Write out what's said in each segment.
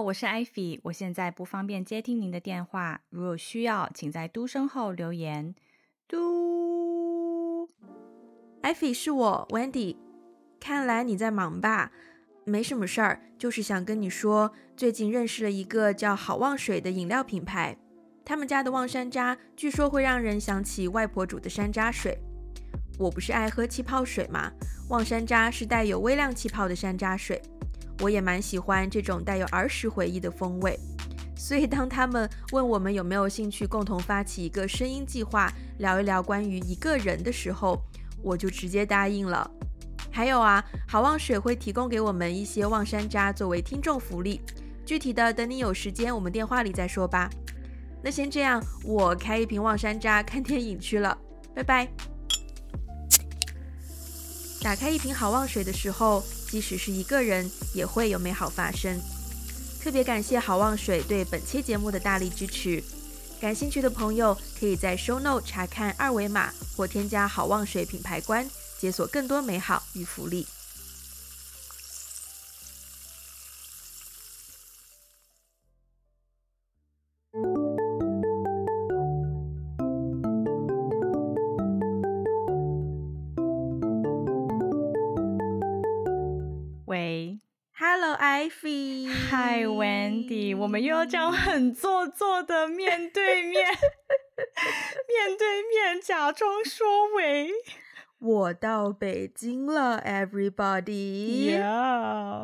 我是艾菲，我现在不方便接听您的电话，如有需要，请在嘟声后留言。嘟，艾菲是我，Wendy。看来你在忙吧？没什么事儿，就是想跟你说，最近认识了一个叫好望水的饮料品牌，他们家的望山楂据说会让人想起外婆煮的山楂水。我不是爱喝气泡水吗？望山楂是带有微量气泡的山楂水。我也蛮喜欢这种带有儿时回忆的风味，所以当他们问我们有没有兴趣共同发起一个声音计划，聊一聊关于一个人的时候，我就直接答应了。还有啊，好望水会提供给我们一些望山楂作为听众福利，具体的等你有时间我们电话里再说吧。那先这样，我开一瓶望山楂看电影去了，拜拜。打开一瓶好望水的时候。即使是一个人，也会有美好发生。特别感谢好望水对本期节目的大力支持。感兴趣的朋友可以在 Show Note 查看二维码，或添加好望水品牌官，解锁更多美好与福利。Hi Wendy，我们又要这样很做作的面对面，面对面假装说喂。我到北京了，Everybody。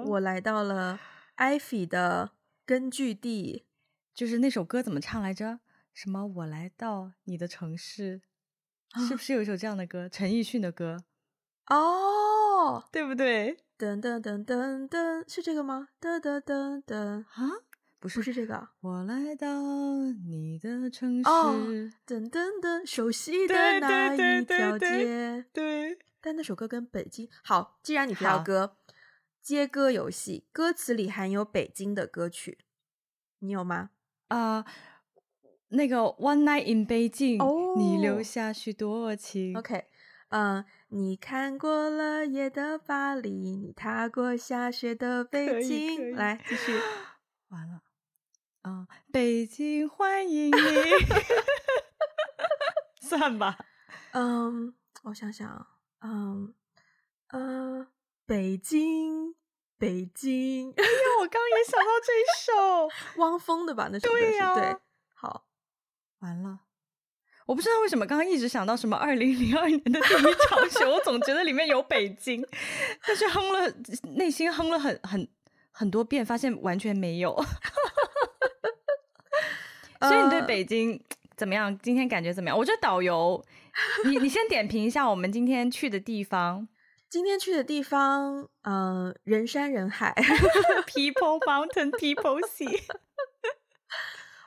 我来到了艾菲的根据地，就是那首歌怎么唱来着？什么？我来到你的城市，是不是有一首这样的歌？陈奕迅的歌？哦，oh, 对不对？噔噔噔噔噔，是这个吗？噔噔噔噔啊，不是，不是这个。我来到你的城市，哦，噔噔噔，熟悉的那一条街。对，但那首歌跟北京好。既然你不要歌，好接歌游戏歌词里含有北京的歌曲，你有吗？啊，uh, 那个 One Night in Beijing，哦，你留下许多情。OK。嗯，你看过了夜的巴黎，你踏过下雪的北京，来继续。完了，嗯，北京欢迎你，算吧。嗯，我想想，嗯，呃，北京，北京。哎呀，我刚刚也想到这一首，汪峰的吧？那首歌是对呀，对。好，完了。我不知道为什么刚刚一直想到什么二零零二年的第一场雪，我总觉得里面有北京，但是哼了内心哼了很很很多遍，发现完全没有。所以你对北京怎么样？今天感觉怎么样？我觉得导游，你你先点评一下我们今天去的地方。今天去的地方，呃，人山人海，People Mountain People Sea。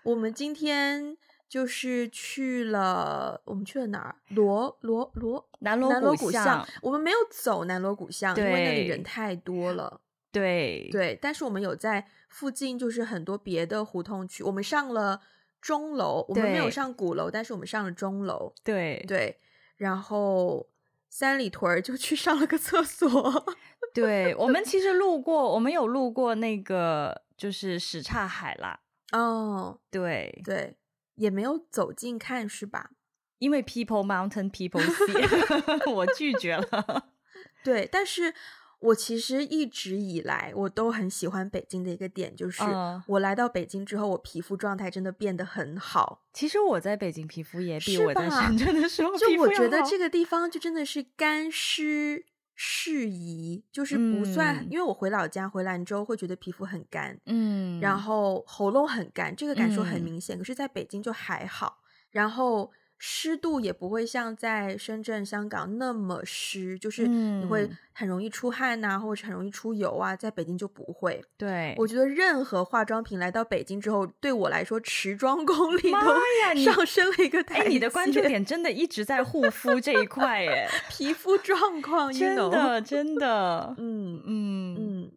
我们今天。就是去了，我们去了哪儿？罗罗罗南锣鼓巷。我们没有走南锣鼓巷，因为那里人太多了。对对，但是我们有在附近，就是很多别的胡同区。我们上了钟楼，我们没有上鼓楼，但是我们上了钟楼。对对，然后三里屯就去上了个厕所。对，我们其实路过，我们有路过那个就是什刹海啦。哦，对对。也没有走近看是吧？因为 People Mountain People Sea，我拒绝了。对，但是我其实一直以来我都很喜欢北京的一个点，就是我来到北京之后，我皮肤状态真的变得很好。其实我在北京皮肤也比我在深圳的时候，就我觉得这个地方就真的是干湿。适宜就是不算，嗯、因为我回老家回兰州会觉得皮肤很干，嗯，然后喉咙很干，这个感受很明显。嗯、可是在北京就还好，然后。湿度也不会像在深圳、香港那么湿，就是你会很容易出汗呐、啊，或者很容易出油啊。在北京就不会。对，我觉得任何化妆品来到北京之后，对我来说持妆功力都上升了一个台阶。哎，你的关注点真的一直在护肤这一块，哎，皮肤状况 真的真的，嗯嗯嗯。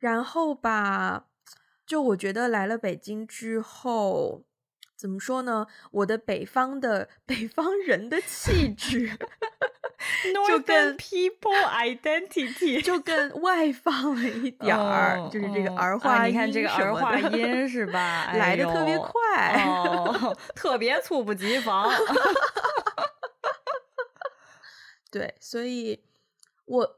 然后吧，就我觉得来了北京之后。怎么说呢？我的北方的北方人的气质 就跟 people identity 就更外放了一点儿，就是这个儿化音、啊，你看这个儿化音是吧？来的特别快，哦、特别猝不及防。对，所以我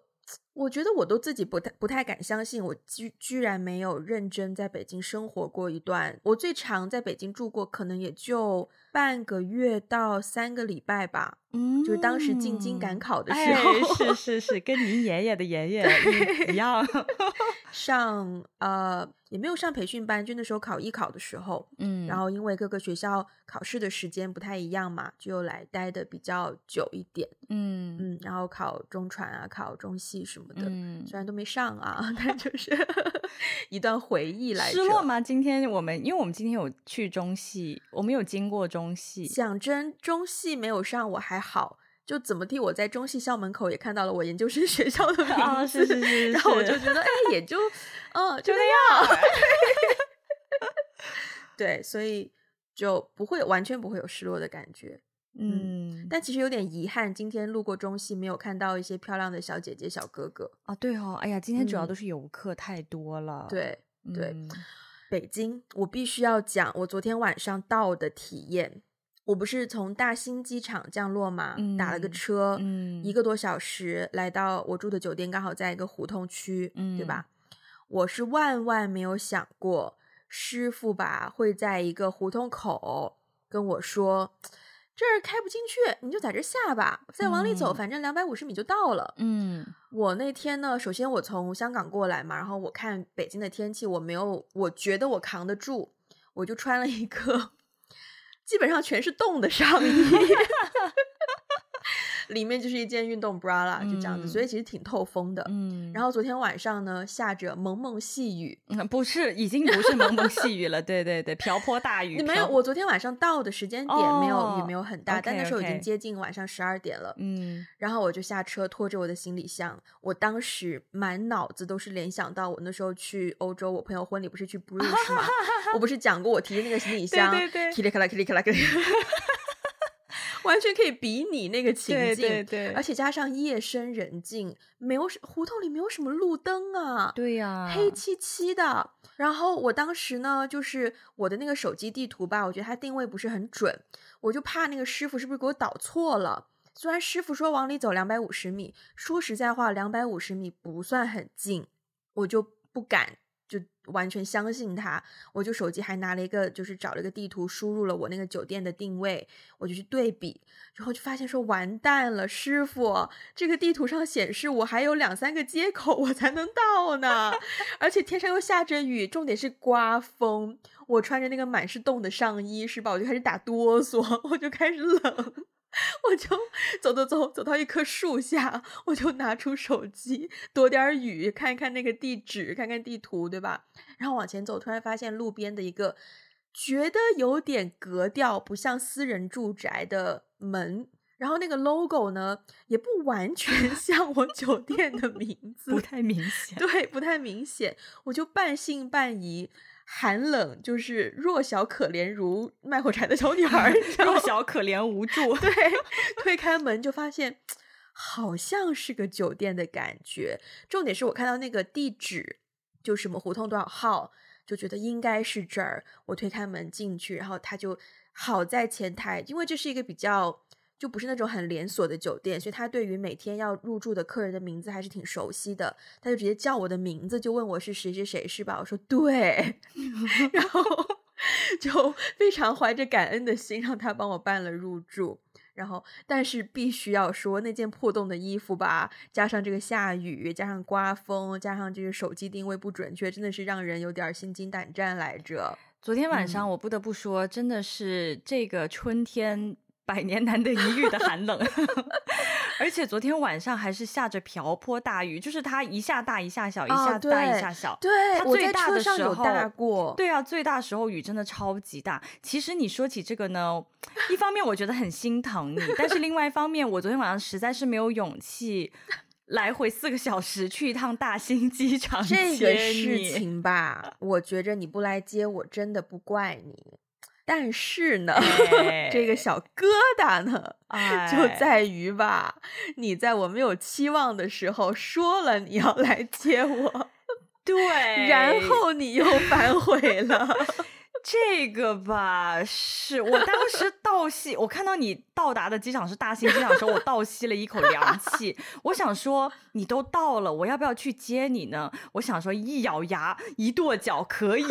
我觉得我都自己不太不太敢相信，我居居然没有认真在北京生活过一段。我最长在北京住过，可能也就半个月到三个礼拜吧。嗯，就是当时进京赶考的时候，哎、是是是，跟您爷爷的爷爷一样，上呃也没有上培训班，就那时候考艺考的时候，嗯，然后因为各个学校考试的时间不太一样嘛，就来待的比较久一点，嗯嗯，然后考中传啊，考中戏什么的，嗯，虽然都没上啊，但就是 一段回忆来着。失落吗？今天我们因为我们今天有去中戏，我们有经过中戏，讲真，中戏没有上，我还。好，就怎么地，我在中戏校门口也看到了我研究生 学校的名字，哦、是是是是然后我就觉得，哎，也就，嗯，就那样。对，所以就不会完全不会有失落的感觉，嗯，嗯。但其实有点遗憾，今天路过中戏没有看到一些漂亮的小姐姐、小哥哥啊。对哦，哎呀，今天主要都是游客，太多了。嗯、对对、嗯，北京，我必须要讲我昨天晚上到的体验。我不是从大兴机场降落嘛，嗯、打了个车、嗯，一个多小时来到我住的酒店，刚好在一个胡同区，嗯、对吧？我是万万没有想过，师傅吧会在一个胡同口跟我说，这儿开不进去，你就在这下吧，再往里走，反正两百五十米就到了。嗯，我那天呢，首先我从香港过来嘛，然后我看北京的天气，我没有，我觉得我扛得住，我就穿了一个。基本上全是洞的上衣，里面就是一件运动 bra 啦，就这样子，嗯，所以其实挺透风的。嗯，然后昨天晚上呢，下着蒙蒙细雨，嗯，不是，已经不是蒙蒙细雨了，对对对，瓢泼大雨。你没有，我昨天晚上到的时间点没有，哦，雨没有很大，okay, 但那时候已经接近晚上十二点了。嗯然后我就下车拖着我的行李箱，我当时满脑子都是联想到我那时候去欧洲，我朋友婚礼不是去 Bruges 吗？我不是讲过我提的那个行李箱，对对对，完全可以比拟那个情境，对对对，而且加上夜深人静，没有胡同里没有什么路灯啊，对呀、啊，黑漆漆的。然后我当时呢，就是我的那个手机地图吧，我觉得它定位不是很准，我就怕那个师傅是不是给我导错了。虽然师傅说往里走两百五十米，说实在话，两百五十米不算很近，我就不敢。就完全相信他，我就手机还拿了一个，就是找了一个地图，输入了我那个酒店的定位，我就去对比，然后就发现说完蛋了，师傅，这个地图上显示我还有两三个街口我才能到呢，而且天上又下着雨，重点是刮风，我穿着那个满是洞的上衣，是吧？我就开始打哆嗦，我就开始冷。我就走走走走到一棵树下，我就拿出手机躲点雨，看一看那个地址，看看地图，对吧？然后往前走，突然发现路边的一个觉得有点格调不像私人住宅的门，然后那个 logo 呢也不完全 像我酒店的名字，不太明显，对，不太明显，我就半信半疑。寒冷就是弱小可怜如卖火柴的小女 孩，弱小可怜无助。对，推 开门就发现好像是个酒店的感觉。重点是我看到那个地址，就什么胡同多少号，就觉得应该是这儿。我推开门进去，然后他就好在前台，因为这是一个比较。就不是那种很连锁的酒店，所以他对于每天要入住的客人的名字还是挺熟悉的。他就直接叫我的名字，就问我是谁谁谁，是吧？我说对，然后 就非常怀着感恩的心让他帮我办了入住。然后，但是必须要说，那件破洞的衣服吧，加上这个下雨，加上刮风，加上这个手机定位不准确，真的是让人有点心惊胆战来着。昨天晚上我不得不说，嗯、真的是这个春天。百年难得一遇的寒冷，而且昨天晚上还是下着瓢泼大雨，就是它一下大一下小，哦、一下大一下小。对，它最大的时候有大过。对啊，最大时候雨真的超级大。其实你说起这个呢，一方面我觉得很心疼你，但是另外一方面，我昨天晚上实在是没有勇气来回四个小时去一趟大兴机场。这个事情吧，我觉着你不来接我，真的不怪你。但是呢，哎、这个小疙瘩呢，哎、就在于吧，你在我没有期望的时候说了你要来接我，对，然后你又反悔了。这个吧，是我当时倒吸，我看到你到达的机场是大兴机场的时候，我倒吸了一口凉气。我想说，你都到了，我要不要去接你呢？我想说，一咬牙，一跺脚，可以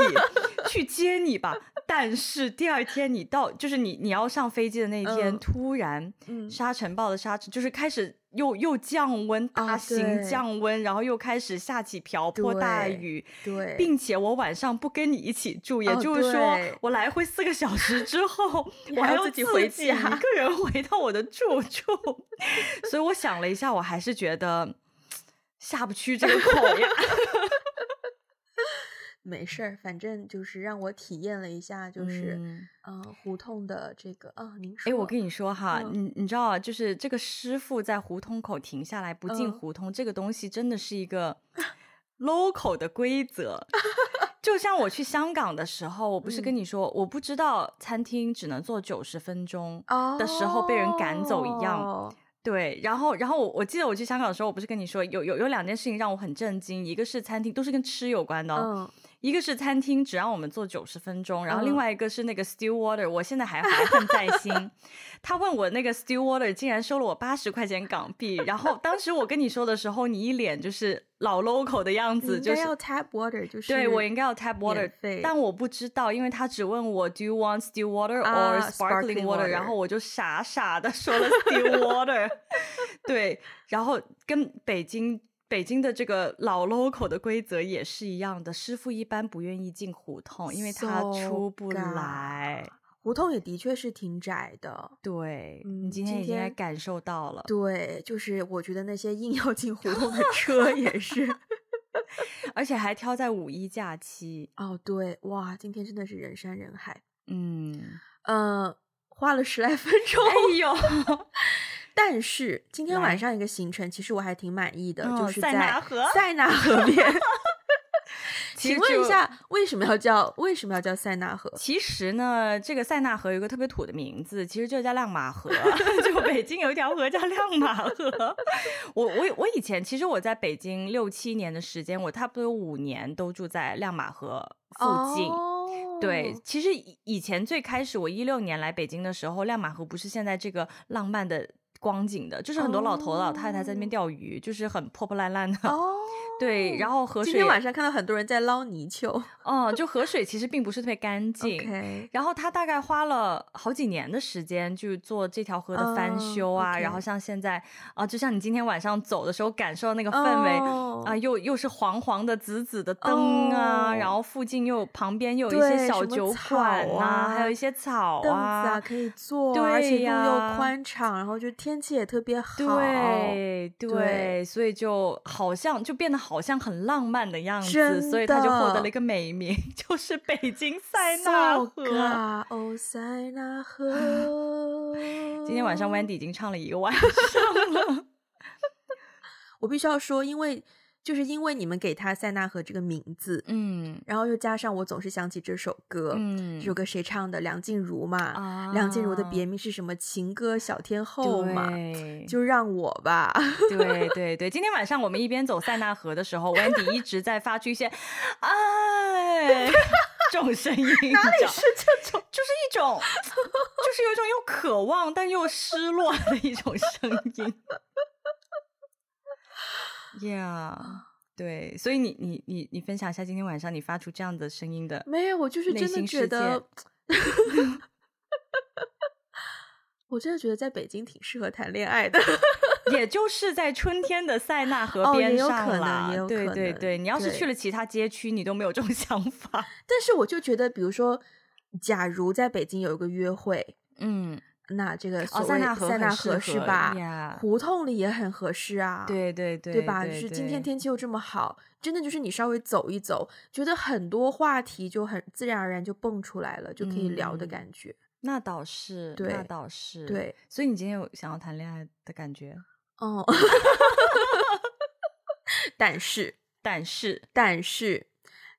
去接你吧。但是第二天你到，就是你你要上飞机的那一天，嗯、突然，沙尘暴的沙尘就是开始。又又降温，大型降温，然后又开始下起瓢泼大雨，对，并且我晚上不跟你一起住，也就是说，我来回四个小时之后，我还要自己回家，一个人回到我的住处，所以我想了一下，我还是觉得下不去这个口呀。没事儿，反正就是让我体验了一下，就是嗯、呃，胡同的这个啊，您说，哎，我跟你说哈，嗯、你你知道啊，就是这个师傅在胡同口停下来不进胡同，嗯、这个东西真的是一个 local 的规则。就像我去香港的时候，我不是跟你说，嗯、我不知道餐厅只能坐九十分钟的时候被人赶走一样。哦、对，然后然后我我记得我去香港的时候，我不是跟你说有有有两件事情让我很震惊，一个是餐厅都是跟吃有关的。嗯一个是餐厅只让我们坐九十分钟，然后另外一个是那个 steward，我现在还怀恨在心。他问我那个 steward 竟然收了我八十块钱港币，然后当时我跟你说的时候，你一脸就是老 local 的样子，就是要 tap water，就是对我应该要 tap water，但我不知道，因为他只问我 do you want still water or sparkling water，然后我就傻傻的说了 still water，对，然后跟北京。北京的这个老 local 的规则也是一样的，师傅一般不愿意进胡同，因为他出不来。胡同也的确是挺窄的。对，嗯、你今天已经感受到了。对，就是我觉得那些硬要进胡同的 车也是，而且还挑在五一假期。哦，对，哇，今天真的是人山人海。嗯嗯、呃，花了十来分钟。哎呦！但是今天晚上一个行程，其实我还挺满意的，就是在塞纳河。塞纳河边。请问一下，为什么要叫为什么要叫塞纳河？其实呢，这个塞纳河有一个特别土的名字，其实就叫亮马河。就北京有一条河叫亮马河。我我我以前其实我在北京六七年的时间，我差不多有五年都住在亮马河附近。Oh. 对，其实以前最开始我一六年来北京的时候，亮马河不是现在这个浪漫的。光景的，就是很多老头、oh. 老太太在那边钓鱼，就是很破破烂烂的。哦，oh. 对，然后河水。今天晚上看到很多人在捞泥鳅。哦，就河水其实并不是特别干净。然后他大概花了好几年的时间，就做这条河的翻修啊。Oh. Okay. 然后像现在啊，就像你今天晚上走的时候感受到那个氛围、oh. 啊，又又是黄黄的、紫紫的灯啊，oh. 然后附近又旁边又有一些小酒馆啊，啊还有一些草啊，啊可以坐，而且路又宽敞，然后就天。天气也特别好，对对，所以就好像就变得好像很浪漫的样子，所以他就获得了一个美名，就是北京塞纳河。哦，塞纳河。今天晚上 Wendy 已经唱了一个晚上了，我必须要说，因为。就是因为你们给他塞纳河这个名字，嗯，然后又加上我总是想起这首歌，嗯，这首歌谁唱的？梁静茹嘛，啊，梁静茹的别名是什么？情歌小天后嘛，就让我吧，对对对。今天晚上我们一边走塞纳河的时候，Wendy 一直在发出一些哎 这种声音，哪里是这种？就是一种，就是有一种又渴望但又失落的一种声音。Yeah，对，所以你你你你分享一下今天晚上你发出这样的声音的，没有，我就是真的觉得，我真的觉得在北京挺适合谈恋爱的，也就是在春天的塞纳河边上啦。哦、对对对，你要是去了其他街区，你都没有这种 想法。但是我就觉得，比如说，假如在北京有一个约会，嗯。那这个所谓塞纳河，塞纳河是吧？呀胡同里也很合适啊。对对对，对吧？就是今天天气又这么好，真的就是你稍微走一走，觉得很多话题就很自然而然就蹦出来了，就可以聊的感觉。那倒是，那倒是，对。所以你今天有想要谈恋爱的感觉？哦。但是，但是，但是。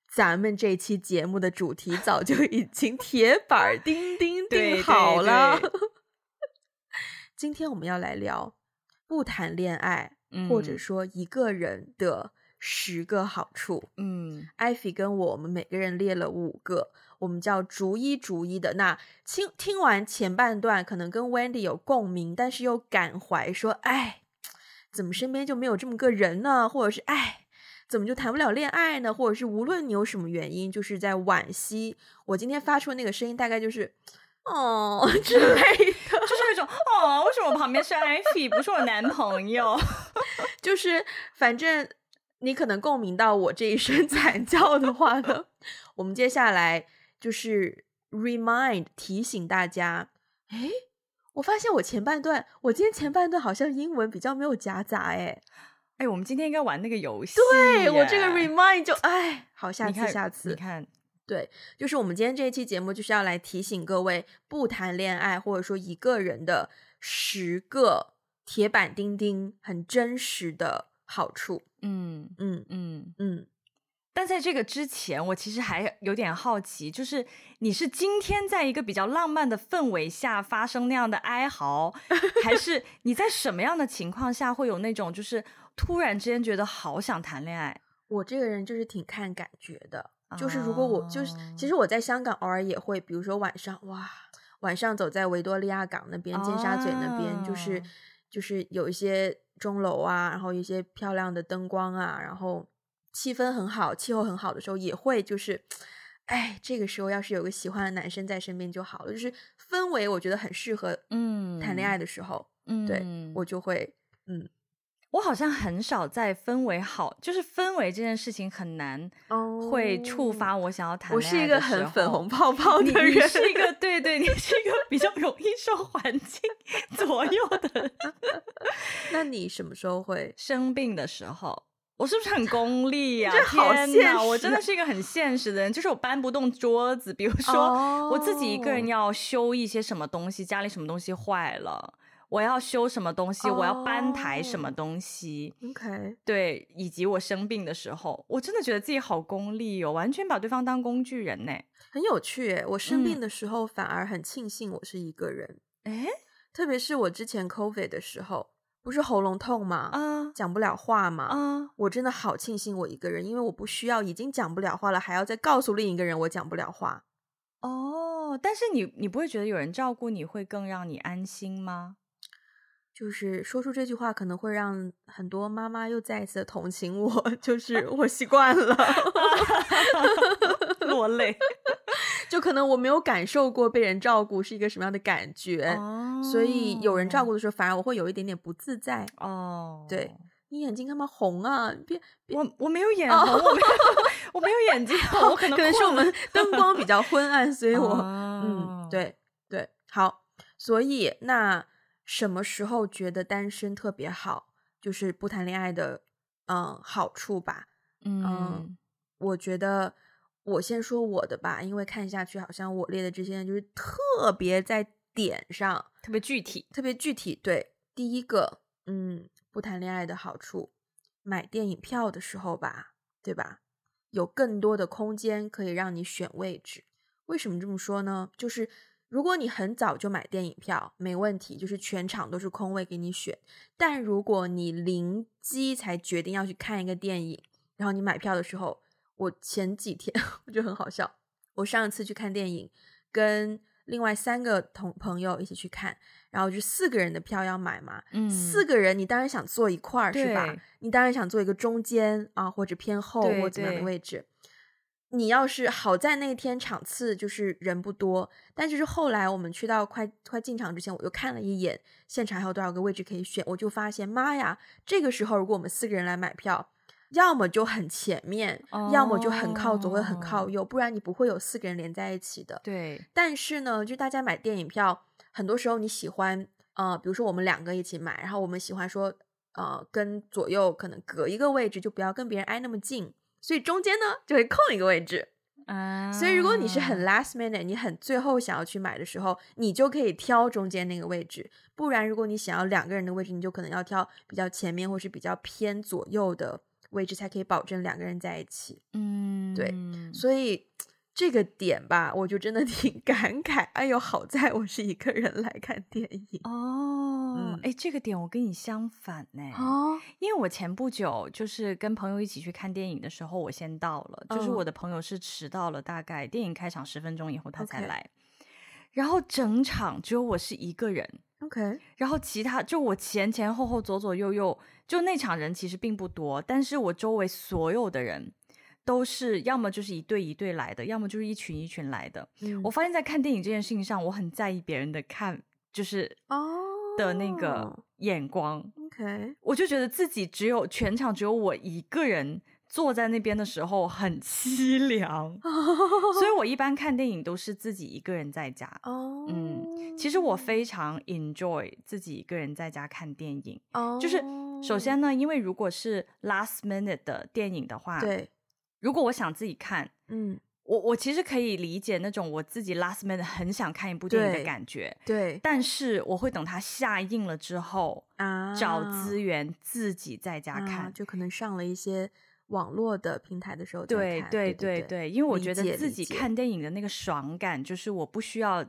咱们这期节目的主题早就已经 铁板钉钉定好了。对对对今天我们要来聊不谈恋爱，嗯、或者说一个人的十个好处。嗯，艾菲跟我，我们每个人列了五个，我们叫逐一逐一的。那听听完前半段，可能跟 Wendy 有共鸣，但是又感怀说：“哎，怎么身边就没有这么个人呢？”或者是“哎。”怎么就谈不了恋爱呢？或者是无论你有什么原因，就是在惋惜。我今天发出的那个声音，大概就是哦 之类的，就是那种哦，为什么我旁边是艾菲，不是我男朋友？就是反正你可能共鸣到我这一声 惨叫的话呢，我们接下来就是 remind 提醒大家。哎，我发现我前半段，我今天前半段好像英文比较没有夹杂，哎。哎，我们今天应该玩那个游戏。对，我这个 remind 就哎，好，下次下次你看，对，就是我们今天这一期节目就是要来提醒各位不谈恋爱或者说一个人的十个铁板钉钉很真实的好处。嗯嗯嗯嗯。但在这个之前，我其实还有点好奇，就是你是今天在一个比较浪漫的氛围下发生那样的哀嚎，还是 你在什么样的情况下会有那种就是突然之间觉得好想谈恋爱？我这个人就是挺看感觉的，就是如果我就是其实我在香港偶尔也会，比如说晚上哇，晚上走在维多利亚港那边、尖沙咀那边，就是就是有一些钟楼啊，然后一些漂亮的灯光啊，然后。气氛很好，气候很好的时候也会就是，哎，这个时候要是有个喜欢的男生在身边就好了，就是氛围我觉得很适合，嗯，谈恋爱的时候，嗯，对，我就会，嗯，我好像很少在氛围好，就是氛围这件事情很难，会触发我想要谈恋爱的。我是一个很粉红泡泡的人，你，你是一个对对，你是一个比较容易受环境 左右的人。那你什么时候会生病的时候？我是不是很功利呀、啊？好现实。天哪，我真的是一个很现实的人，就是我搬不动桌子。比如说，我自己一个人要修一些什么东西，家里什么东西坏了，我要修什么东西，我要搬抬什么东西。OK，对，以及我生病的时候，我真的觉得自己好功利哦，完全把对方当工具人呢。很有趣诶，我生病的时候反而很庆幸我是一个人。诶，特别是我之前 COVID 的时候。不是喉咙痛吗？啊，讲不了话吗？啊，我真的好庆幸我一个人，因为我不需要已经讲不了话了，还要再告诉另一个人我讲不了话。哦，但是你你不会觉得有人照顾你会更让你安心吗？就是说出这句话可能会让很多妈妈又再一次的同情我，就是我习惯了 落泪。就可能我没有感受过被人照顾是一个什么样的感觉，oh. 所以有人照顾的时候，反而我会有一点点不自在。哦，oh. 对，你眼睛干嘛红啊？别，别我我没有眼红，oh. 我没有，我没有眼睛红，我可能可能是我们灯光比较昏暗，所以我、oh. 嗯，对对，好。所以那什么时候觉得单身特别好？就是不谈恋爱的嗯好处吧。嗯，嗯，我觉得。我先说我的吧，因为看下去好像我列的这些就是特别在点上，特别具体，特别具体。对，第一个，嗯，不谈恋爱的好处，买电影票的时候吧，对吧？有更多的空间可以让你选位置。为什么这么说呢？就是如果你很早就买电影票，没问题，就是全场都是空位给你选。但如果你临机才决定要去看一个电影，然后你买票的时候，我前几天 我觉得很好笑。我上一次去看电影，跟另外三个同朋友一起去看，然后就四个人的票要买嘛。嗯，四个人你当然想坐一块儿是吧？你当然想坐一个中间啊，或者偏后或怎么样的位置。对你要是好在那天场次就是人不多，但就是后来我们去到快快进场之前，我又看了一眼现场还有多少个位置可以选，我就发现妈呀，这个时候如果我们四个人来买票。要么就很前面，oh, 要么就很靠左或很靠右，不然你不会有四个人连在一起的。对。但是呢，就大家买电影票，很多时候你喜欢，呃，比如说我们两个一起买，然后我们喜欢说，呃，跟左右可能隔一个位置，就不要跟别人挨那么近，所以中间呢就会空一个位置。啊。Uh, 所以如果你是很 last minute，你很最后想要去买的时候，你就可以挑中间那个位置。不然如果你想要两个人的位置，你就可能要挑比较前面或是比较偏左右的。位置才可以保证两个人在一起。嗯，对，所以这个点吧，我就真的 挺感慨。哎呦，好在我是一个人来看电影哦。哎、嗯，这个点我跟你相反呢。哦，因为我前不久就是跟朋友一起去看电影的时候，我先到了，就是我的朋友是迟到了，大概电影开场十分钟以后他才来。Okay. 然后整场只有我是一个人，OK。然后其他就我前前后后左左右右，就那场人其实并不多，但是我周围所有的人都是要么就是一对一对来的，要么就是一群一群来的。嗯，我发现，在看电影这件事情上，我很在意别人的看，就是哦的那个眼光。Oh, OK，我就觉得自己只有全场只有我一个人。坐在那边的时候很凄凉，所以我一般看电影都是自己一个人在家。哦，嗯，其实我非常 enjoy 自己一个人在家看电影。哦，就是首先呢，因为如果是 last minute 的电影的话，对，如果我想自己看，嗯，我我其实可以理解那种我自己 last minute 很想看一部电影的感觉。对，但是我会等它下映了之后啊，找资源自己在家看，啊，就可能上了一些。网络的平台的时候，对对对对，对，因为我觉得自己看电影的那个爽感，就是我不需要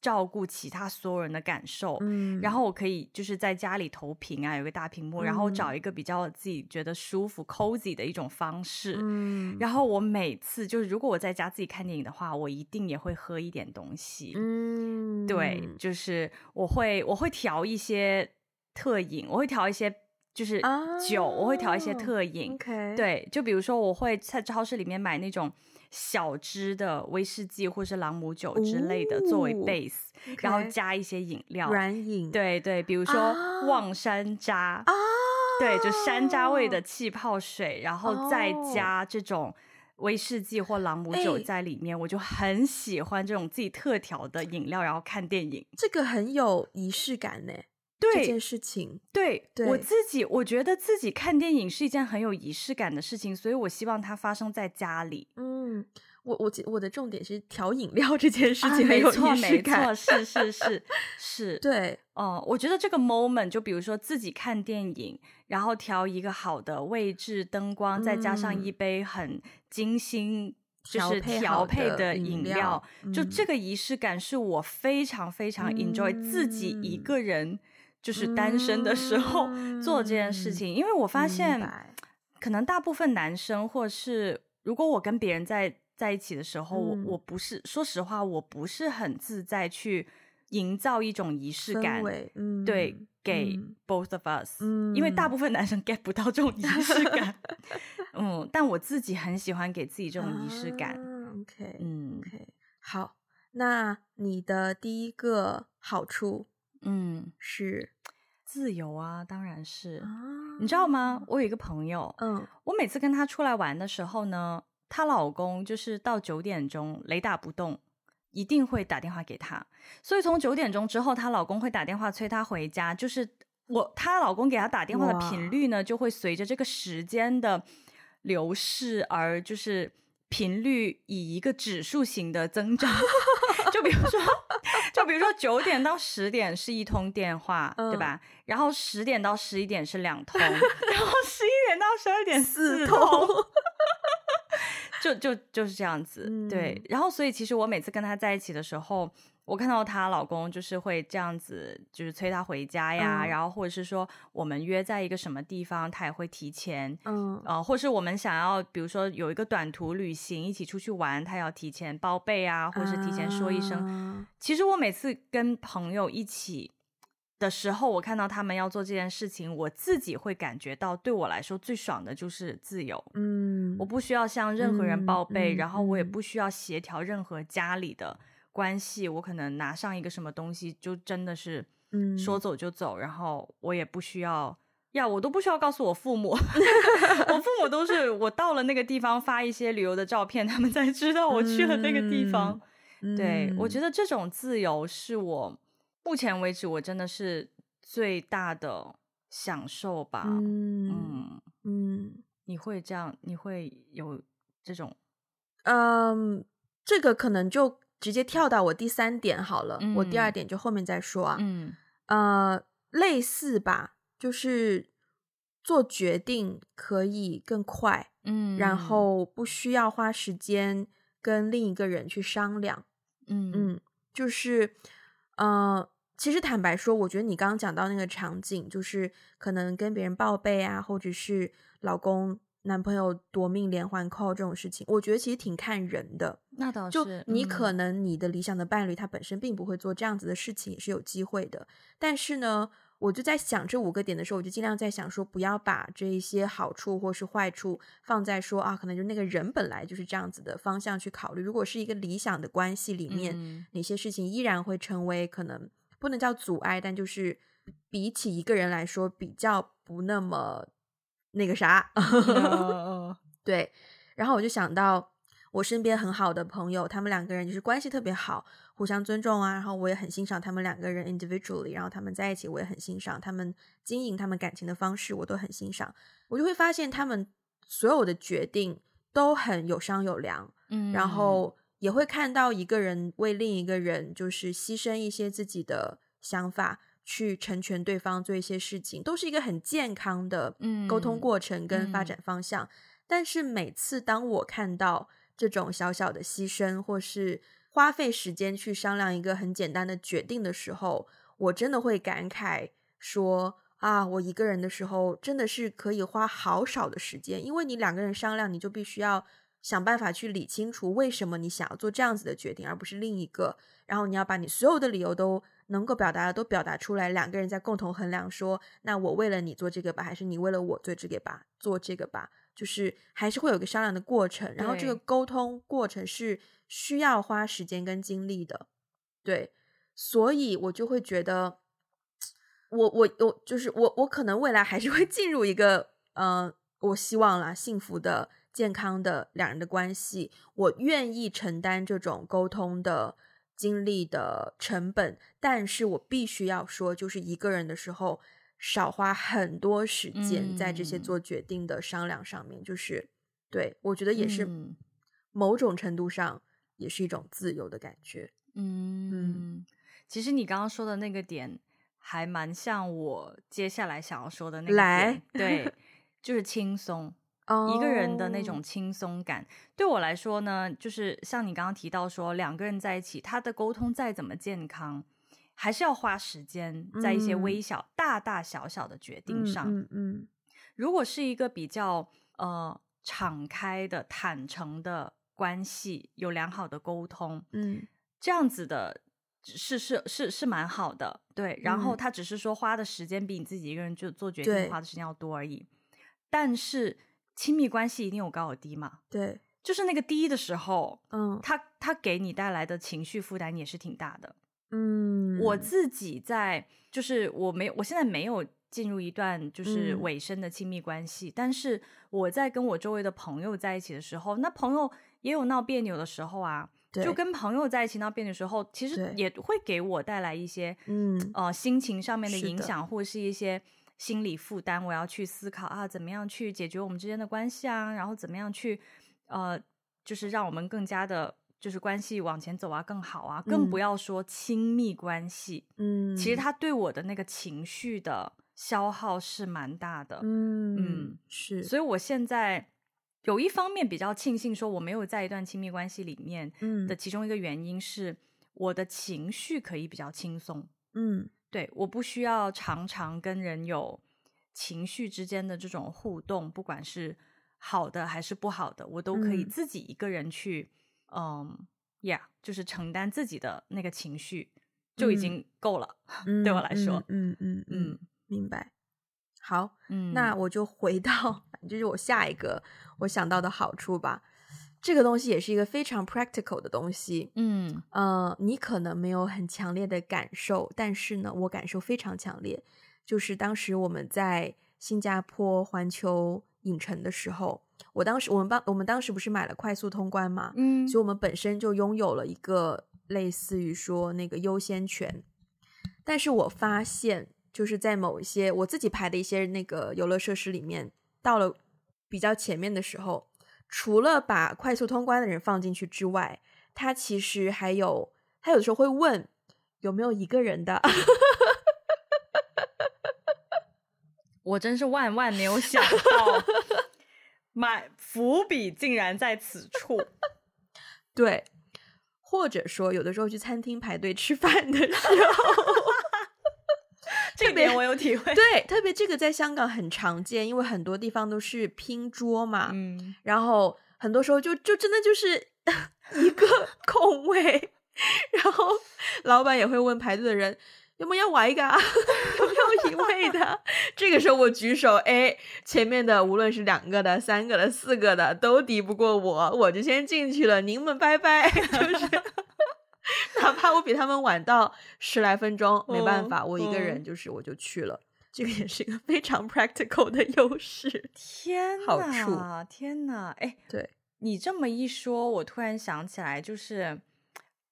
照顾其他所有人的感受，嗯，然后我可以就是在家里投屏啊，有个大屏幕，嗯，然后找一个比较自己觉得舒服、cozy 的一种方式，嗯，然后我每次就是如果我在家自己看电影的话，我一定也会喝一点东西，嗯，对，就是我会我会调一些特饮，我会调一些。就是酒，oh, 我会调一些特饮，okay. 对，就比如说我会在超市里面买那种小支的威士忌或是朗姆酒之类的作为 base，、oh, okay. 然后加一些饮料，软饮，对对，比如说望山楂啊，oh. 对，就山楂味的气泡水，然后再加这种威士忌或朗姆酒在里面，oh. 我就很喜欢这种自己特调的饮料，然后看电影，这个很有仪式感呢。对这件事情，对，对我自己，我觉得自己看电影是一件很有仪式感的事情，所以我希望它发生在家里。嗯，我我我的重点是调饮料这件事情很有仪式感，啊、没错，没错，是是是是，对，哦、嗯，我觉得这个 moment，就比如说自己看电影，然后调一个好的位置、灯光，再加上一杯很精心就是调配的饮料，料就这个仪式感是我非常非常 enjoy、嗯、自己一个人。就是单身的时候做这件事情，嗯，因为我发现，可能大部分男生，或是如果我跟别人在在一起的时候，嗯，我我不是说实话，我不是很自在去营造一种仪式感，嗯，对，给 both of us，嗯，因为大部分男生 get 不到这种仪式感，嗯，但我自己很喜欢给自己这种仪式感，啊，OK，嗯，OK，好，那你的第一个好处。嗯，是自由啊，当然是。啊，你知道吗？我有一个朋友，嗯，我每次跟她出来玩的时候呢，她老公就是到九点钟雷打不动，一定会打电话给她。所以从九点钟之后，她老公会打电话催她回家。就是我她老公给她打电话的频率呢，就会随着这个时间的流逝而就是频率以一个指数型的增长。就比如说。就比如说九点到十点是一通电话，嗯、对吧？然后十点到十一点是两通，然后十一点到十二点四通，就就就是这样子、嗯。对，然后所以其实我每次跟他在一起的时候，我看到她老公就是会这样子，就是催她回家呀，嗯、然后或者是说我们约在一个什么地方，他也会提前，嗯，呃，或是我们想要，比如说有一个短途旅行，一起出去玩，他要提前报备啊，或者是提前说一声、啊。其实我每次跟朋友一起的时候，我看到他们要做这件事情，我自己会感觉到，对我来说最爽的就是自由。嗯，我不需要向任何人报备，嗯、然后我也不需要协调任何家里的。关系，我可能拿上一个什么东西，就真的是，嗯，说走就走，嗯，然后我也不需要，呀，我都不需要告诉我父母，我父母都是我到了那个地方发一些旅游的照片，他们才知道我去了那个地方。嗯，对，我觉得这种自由是我目前为止我真的是最大的享受吧。嗯嗯，嗯，你会这样？你会有这种？嗯，这个可能就。直接跳到我第三点好了，嗯，我第二点就后面再说啊。嗯，呃，类似吧，就是做决定可以更快，嗯，然后不需要花时间跟另一个人去商量，嗯嗯，就是，呃，其实坦白说，我觉得你刚刚讲到那个场景，就是可能跟别人报备啊，或者是老公。男朋友夺命连环 call 这种事情，我觉得其实挺看人的。那倒是，就你可能你的理想的伴侣，他本身并不会做这样子的事情，也是有机会的。但是呢，我就在想这五个点的时候，我就尽量在想说，不要把这一些好处或是坏处放在说啊，可能就那个人本来就是这样子的方向去考虑。如果是一个理想的关系里面，嗯、哪些事情依然会成为可能不能叫阻碍，但就是比起一个人来说，比较不那么。那个啥，uh, 对，然后我就想到我身边很好的朋友，他们两个人就是关系特别好，互相尊重啊。然后我也很欣赏他们两个人 individually，然后他们在一起，我也很欣赏他们经营他们感情的方式，我都很欣赏。我就会发现他们所有的决定都很有商有量，嗯，然后也会看到一个人为另一个人就是牺牲一些自己的想法。去成全对方做一些事情，都是一个很健康的沟通过程跟发展方向。嗯嗯、但是每次当我看到这种小小的牺牲，或是花费时间去商量一个很简单的决定的时候，我真的会感慨说：啊，我一个人的时候真的是可以花好少的时间，因为你两个人商量，你就必须要想办法去理清楚为什么你想要做这样子的决定，而不是另一个。然后你要把你所有的理由都。能够表达的都表达出来，两个人在共同衡量说，那我为了你做这个吧，还是你为了我做这个吧？做这个吧，就是还是会有个商量的过程。然后这个沟通过程是需要花时间跟精力的，对，所以我就会觉得，我我我就是我我可能未来还是会进入一个，呃，我希望啦，幸福的、健康的两人的关系，我愿意承担这种沟通的。精力的成本，但是我必须要说，就是一个人的时候，少花很多时间在这些做决定的商量上面，嗯、就是对我觉得也是某种程度上也是一种自由的感觉。嗯，嗯。其实你刚刚说的那个点，还蛮像我接下来想要说的那个点，来。对，就是轻松。一个人的那种轻松感，对我来说呢，就是像你刚刚提到说，两个人在一起，他的沟通再怎么健康，还是要花时间在一些微小、嗯、大大小小的决定上。嗯嗯，嗯。如果是一个比较呃敞开的、坦诚的关系，有良好的沟通，嗯，这样子的是是是是蛮好的。对，然后他只是说花的时间比你自己一个人就做决定花的时间要多而已，但是。亲密关系一定有高有低嘛？对，就是那个低的时候，嗯，他他给你带来的情绪负担也是挺大的。嗯，我自己在，就是我没，我现在没有进入一段就是尾声的亲密关系，嗯，但是我在跟我周围的朋友在一起的时候，那朋友也有闹别扭的时候啊。就跟朋友在一起闹别扭的时候，其实也会给我带来一些，嗯，呃，心情上面的影响，或者是一些。心理负担，我要去思考啊，怎么样去解决我们之间的关系啊？然后怎么样去，呃，就是让我们更加的，就是关系往前走啊，更好啊。嗯、更不要说亲密关系，嗯，其实他对我的那个情绪的消耗是蛮大的，嗯嗯，是。所以我现在有一方面比较庆幸，说我没有在一段亲密关系里面，嗯，的其中一个原因是我的情绪可以比较轻松，嗯。对，我不需要常常跟人有情绪之间的这种互动，不管是好的还是不好的，我都可以自己一个人去，嗯呀，yeah, 就是承担自己的那个情绪就已经够了，嗯、对我来说，嗯嗯嗯，嗯，明白。好，嗯，那我就回到，就是我下一个我想到的好处吧。这个东西也是一个非常 practical 的东西，嗯，呃，你可能没有很强烈的感受，但是呢，我感受非常强烈。就是当时我们在新加坡环球影城的时候，我当时我们帮我们当时不是买了快速通关嘛，嗯，所以我们本身就拥有了一个类似于说那个优先权。但是我发现，就是在某一些我自己排的一些那个游乐设施里面，到了比较前面的时候。除了把快速通关的人放进去之外，他其实还有，他有的时候会问有没有一个人的。我真是万万没有想到，买伏笔竟然在此处。对，或者说有的时候去餐厅排队吃饭的时候，这点我有体会。对，特别这个在香港很常见，因为很多地方都是拼桌嘛，嗯，然后很多时候就就真的就是 一个 空位，然后老板也会问排队的人。有没有要玩一个啊？有没有一位的？这个时候我举手，哎，前面的无论是两个的、三个的、四个的，都敌不过我，我就先进去了。您们拜拜。就是，哪怕我比他们晚到十来分钟，没办法，我一个人就是我就去了。这个也是一个非常 practical 的优势。天哪，好处，天哪！哎，对，你这么一说，我突然想起来，就是。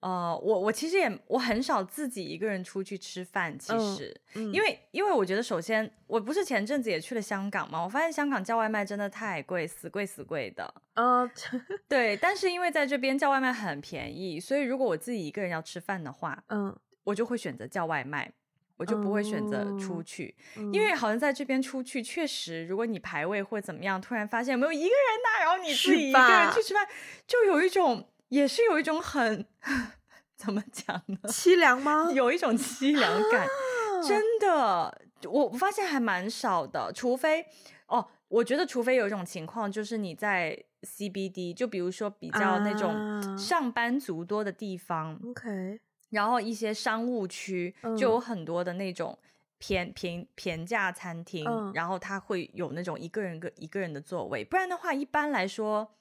呃，我我其实也我很少自己一个人出去吃饭，其实，嗯嗯、因为因为我觉得首先我不是前阵子也去了香港嘛，我发现香港叫外卖真的太贵，死贵死贵的。呃，对，但是因为在这边叫外卖很便宜，所以如果我自己一个人要吃饭的话，嗯，我就会选择叫外卖，我就不会选择出去，嗯、因为好像在这边出去确实，如果你排位或怎么样，突然发现没有一个人那，然后你自己一个人去吃饭，就有一种。也是有一种很 怎么讲呢？凄凉吗？有一种凄凉感，啊、真的，我发现还蛮少的。除非哦，我觉得除非有一种情况，就是你在 CBD，就比如说比较那种上班族多的地方，OK，、啊、然后一些商务区就有很多的那种偏平平价餐厅，嗯、然后它会有那种一个人个一个人的座位，不然的话，一般来说。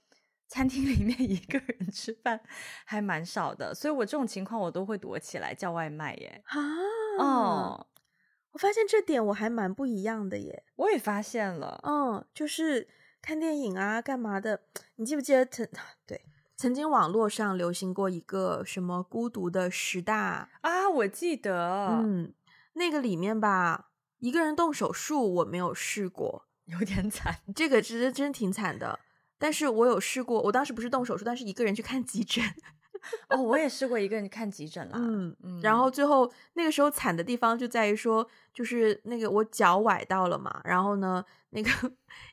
餐厅里面一个人吃饭还蛮少的，所以我这种情况我都会躲起来叫外卖耶。啊，哦，我发现这点我还蛮不一样的耶。我也发现了，嗯，就是看电影啊，干嘛的？你记不记得曾对曾经网络上流行过一个什么孤独的十大啊？我记得，嗯，那个里面吧，一个人动手术我没有试过，有点 惨，这个其实真挺惨的。但是我有试过，我当时不是动手术，但是一个人去看急诊。哦，我也试过一个人看急诊了。嗯嗯，然后最后那个时候惨的地方就在于说，就是那个我脚崴到了嘛，然后呢。那个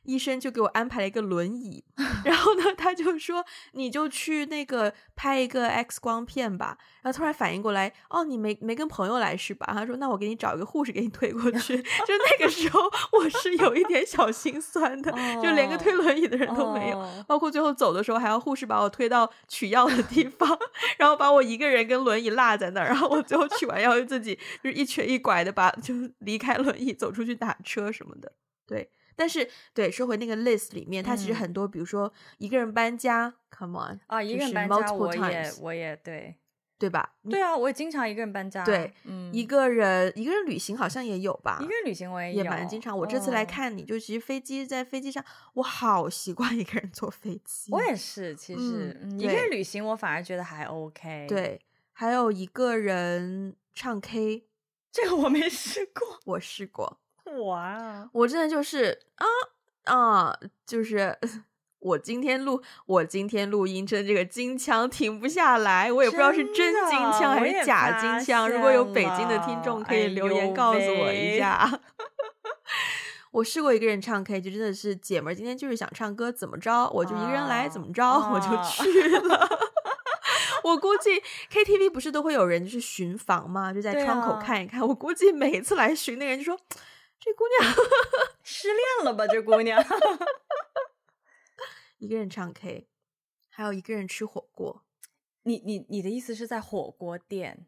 医生就给我安排了一个轮椅，然后呢，他就说你就去那个拍一个 X 光片吧。然后突然反应过来，哦，你没没跟朋友来是吧？他说那我给你找一个护士给你推过去。就那个时候我是有一点小心酸的，就连个推轮椅的人都没有，包括最后走的时候还要护士把我推到取药的地方，然后把我一个人跟轮椅落在那儿，然后我最后取完药就自己就是一瘸一拐的把就离开轮椅走出去打车什么的，对。但是，对，说回那个 list 里面，它其实很多，比如说一个人搬家，come on 啊，一个人搬家，我也，我也对，对吧？对啊，我也经常一个人搬家。对，嗯，一个人一个人旅行好像也有吧？一个人旅行我也有，也蛮经常。我这次来看你，就其实飞机在飞机上，我好习惯一个人坐飞机。我也是，其实一个人旅行我反而觉得还 OK。对，还有一个人唱 K，这个我没试过，我试过。哇！我真的就是啊啊，就是 我今天录我今天录音，真的这个金腔停不下来，我也不知道是真金腔还是假金腔。如果有北京的听众，可以留言告诉我一下。哎、我试过一个人唱 K，就真的是姐们儿今天就是想唱歌，怎么着我就一个人来，怎么着、啊、我就去了。我估计 KTV 不是都会有人就是巡房吗？就在窗口看一看。啊、我估计每一次来巡，那个人就说。这姑娘 失恋了吧？这姑娘 一个人唱 K，还有一个人吃火锅。你你你的意思是在火锅店，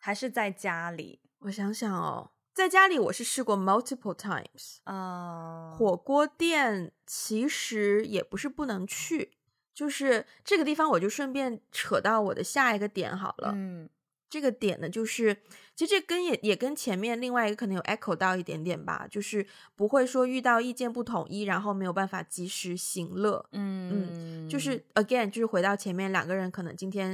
还是在家里？我想想哦，在家里我是试过 multiple times 啊。Uh... 火锅店其实也不是不能去，就是这个地方我就顺便扯到我的下一个点好了。嗯。这个点呢，就是其实这跟也也跟前面另外一个可能有 echo 到一点点吧，就是不会说遇到意见不统一，然后没有办法及时行乐。嗯嗯，就是 again，就是回到前面两个人可能今天，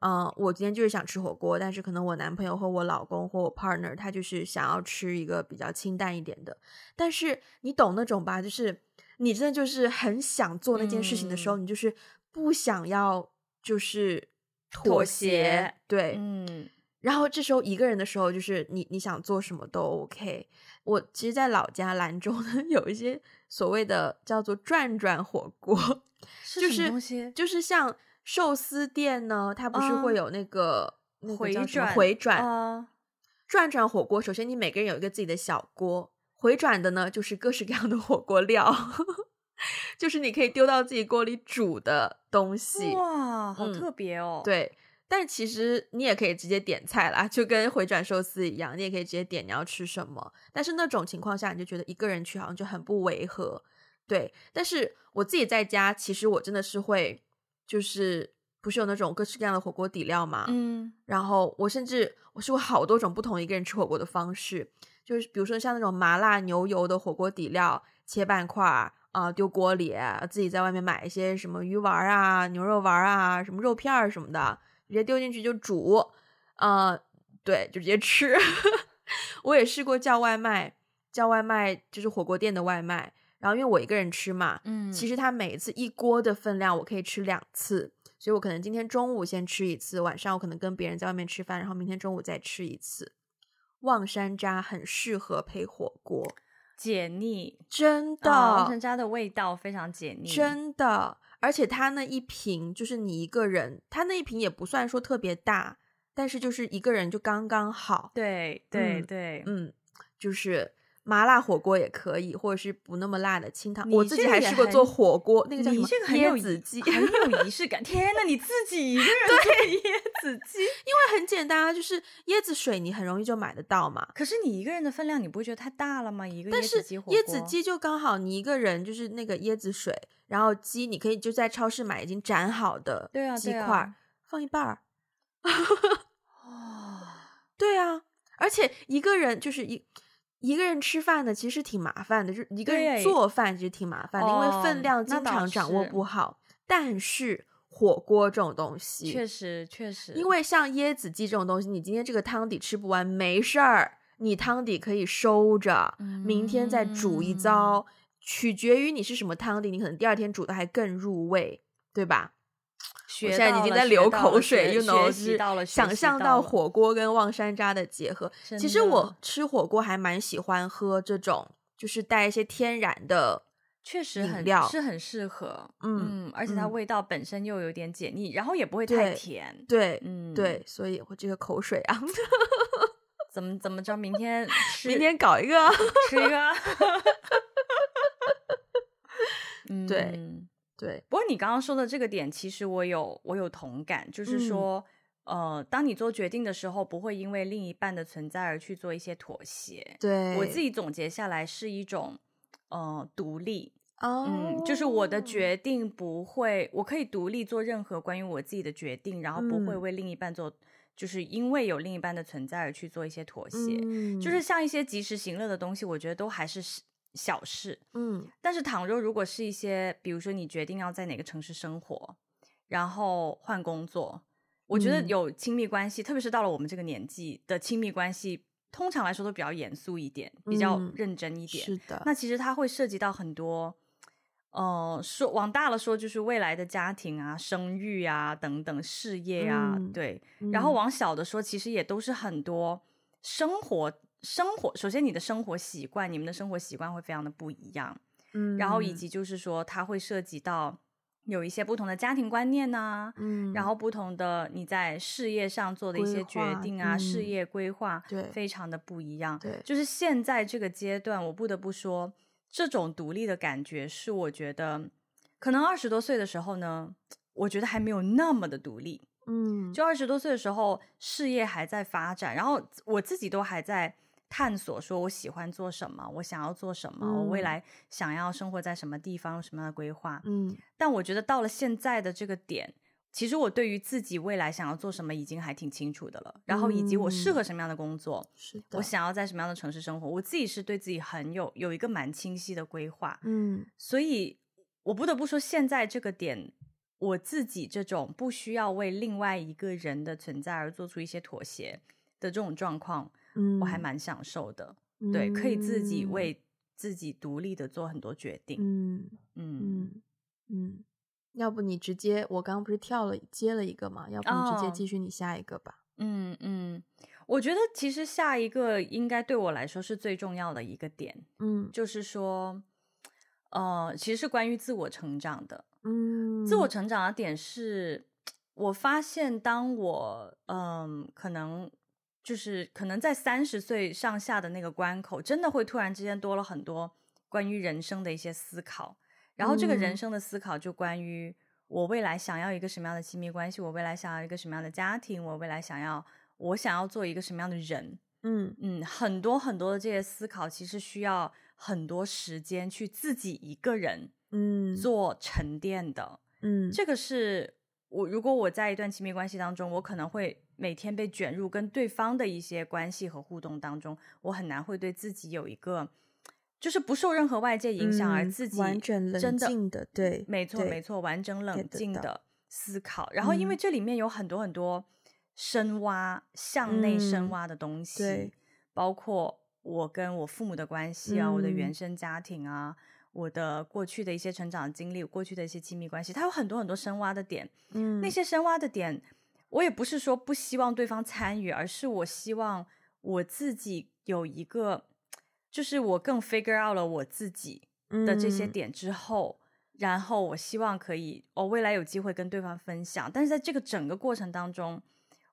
嗯、呃，我今天就是想吃火锅，但是可能我男朋友或我老公或我 partner 他就是想要吃一个比较清淡一点的。但是你懂那种吧？就是你真的就是很想做那件事情的时候，嗯、你就是不想要就是。妥协，对，嗯，然后这时候一个人的时候，就是你你想做什么都 OK。我其实，在老家兰州呢，有一些所谓的叫做转转火锅，是？就是就是像寿司店呢，它不是会有那个、uh, 那个叫什么回转回转啊？转转火锅，首先你每个人有一个自己的小锅，回转的呢就是各式各样的火锅料，就是你可以丢到自己锅里煮的东西。哇，好特别哦！嗯、对。但其实你也可以直接点菜啦，就跟回转寿司一样，你也可以直接点你要吃什么。但是那种情况下，你就觉得一个人去好像就很不违和，对。但是我自己在家，其实我真的是会，就是不是有那种各式各样的火锅底料嘛，嗯。然后我甚至我试过好多种不同一个人吃火锅的方式，就是比如说像那种麻辣牛油的火锅底料，切半块啊，呃，丢锅里啊，自己在外面买一些什么鱼丸啊、牛肉丸啊、什么肉片儿什么的。直接丢进去就煮，啊、呃，对，就直接吃。我也试过叫外卖，叫外卖就是火锅店的外卖。然后因为我一个人吃嘛，嗯，其实他每一次一锅的分量我可以吃两次，所以我可能今天中午先吃一次，晚上我可能跟别人在外面吃饭，然后明天中午再吃一次。望山楂很适合配火锅，解腻，真的。哦、望山楂的味道非常解腻，真的。而且它那一瓶就是你一个人，它那一瓶也不算说特别大，但是就是一个人就刚刚好。对对对，嗯，就是麻辣火锅也可以，或者是不那么辣的清汤。我自己还试过做火锅，那个叫什么？椰子鸡，很有仪式感。天哪，你自己一个人做椰子鸡，因为很简单啊，就是椰子水你很容易就买得到嘛。可是你一个人的分量，你不会觉得太大了吗？一个椰子鸡火锅，椰子鸡就刚好你一个人就是那个椰子水。然后鸡，你可以就在超市买已经斩好的鸡块，对啊，对啊，放一半儿。哦，对啊，而且一个人就是一一个人吃饭呢，其实挺麻烦的，就一个人做饭其实挺麻烦的，因为分量经常掌握不好。但是火锅这种东西，确实确实，因为像椰子鸡这种东西，你今天这个汤底吃不完没事儿，你汤底可以收着，明天再煮一遭。嗯取决于你是什么汤底，你可能第二天煮的还更入味，对吧？我现在已经在流口水，you know，是想象到火锅跟望山楂的结合。其实我吃火锅还蛮喜欢喝这种，就是带一些天然的，确实很料是很适合，嗯，嗯，而且它味道本身又有点解腻，然后也不会太甜，对，对嗯，对，所以我这个口水啊，怎么怎么着？明天 明天搞一个，吃一个。对对，不过你刚刚说的这个点，其实我有我有同感，就是说，嗯、呃，当你做决定的时候，不会因为另一半的存在而去做一些妥协。对，我自己总结下来是一种，呃，独立。哦，嗯，就是我的决定不会，我可以独立做任何关于我自己的决定，然后不会为另一半做，嗯、就是因为有另一半的存在而去做一些妥协。嗯、就是像一些及时行乐的东西，我觉得都还是。小事，嗯，但是倘若如果是一些，比如说你决定要在哪个城市生活，然后换工作，我觉得有亲密关系，嗯、特别是到了我们这个年纪的亲密关系，通常来说都比较严肃一点，比较认真一点。嗯、是的，那其实它会涉及到很多，呃，说往大了说就是未来的家庭啊、生育啊等等事业啊，嗯、对，嗯、然后往小的说，其实也都是很多生活。生活，首先你的生活习惯，你们的生活习惯会非常的不一样，嗯，然后以及就是说，它会涉及到有一些不同的家庭观念呐、啊，嗯，然后不同的你在事业上做的一些决定啊，嗯、事业规划，对，非常的不一样，对，就是现在这个阶段，我不得不说，这种独立的感觉是我觉得，可能二十多岁的时候呢，我觉得还没有那么的独立，嗯，就二十多岁的时候，事业还在发展，然后我自己都还在。探索，说我喜欢做什么，我想要做什么，嗯、我未来想要生活在什么地方，什么样的规划。嗯，但我觉得到了现在的这个点，其实我对于自己未来想要做什么已经还挺清楚的了。然后以及我适合什么样的工作，是的，我想要在什么样的城市生活，我自己是对自己很有有一个蛮清晰的规划。嗯，所以我不得不说，现在这个点，我自己这种不需要为另外一个人的存在而做出一些妥协的这种状况。嗯，我还蛮享受的，嗯、对，可以自己为自己独立的做很多决定。嗯嗯嗯嗯，要不你直接，我刚刚不是跳了接了一个嘛？要不你直接继续你下一个吧。嗯嗯，我觉得其实下一个应该对我来说是最重要的一个点，嗯，就是说，呃，其实是关于自我成长的。嗯，自我成长的点是，我发现当我嗯、呃，可能就是可能在三十岁上下的那个关口，真的会突然之间多了很多关于人生的一些思考，然后这个人生的思考就关于。我未来想要一个什么样的亲密关系？我未来想要一个什么样的家庭？我未来想要我想要做一个什么样的人？嗯嗯，很多很多的这些思考，其实需要很多时间去自己一个人嗯做沉淀的。嗯，这个是我如果我在一段亲密关系当中，我可能会每天被卷入跟对方的一些关系和互动当中，我很难会对自己有一个。就是不受任何外界影响，而自己完整冷静的，对，没错没错，完整冷静的思考。然后，因为这里面有很多很多深挖、向内深挖的东西，对，包括我跟我父母的关系啊，我的原生家庭啊，我的过去的一些成长经历，过去的一些亲密关系，它有很多很多深挖的点。嗯，那些深挖的点，我也不是说不希望对方参与，而是我希望我自己有一个。就是我更 figure out 了我自己的这些点之后，嗯、然后我希望可以，我、哦、未来有机会跟对方分享。但是在这个整个过程当中，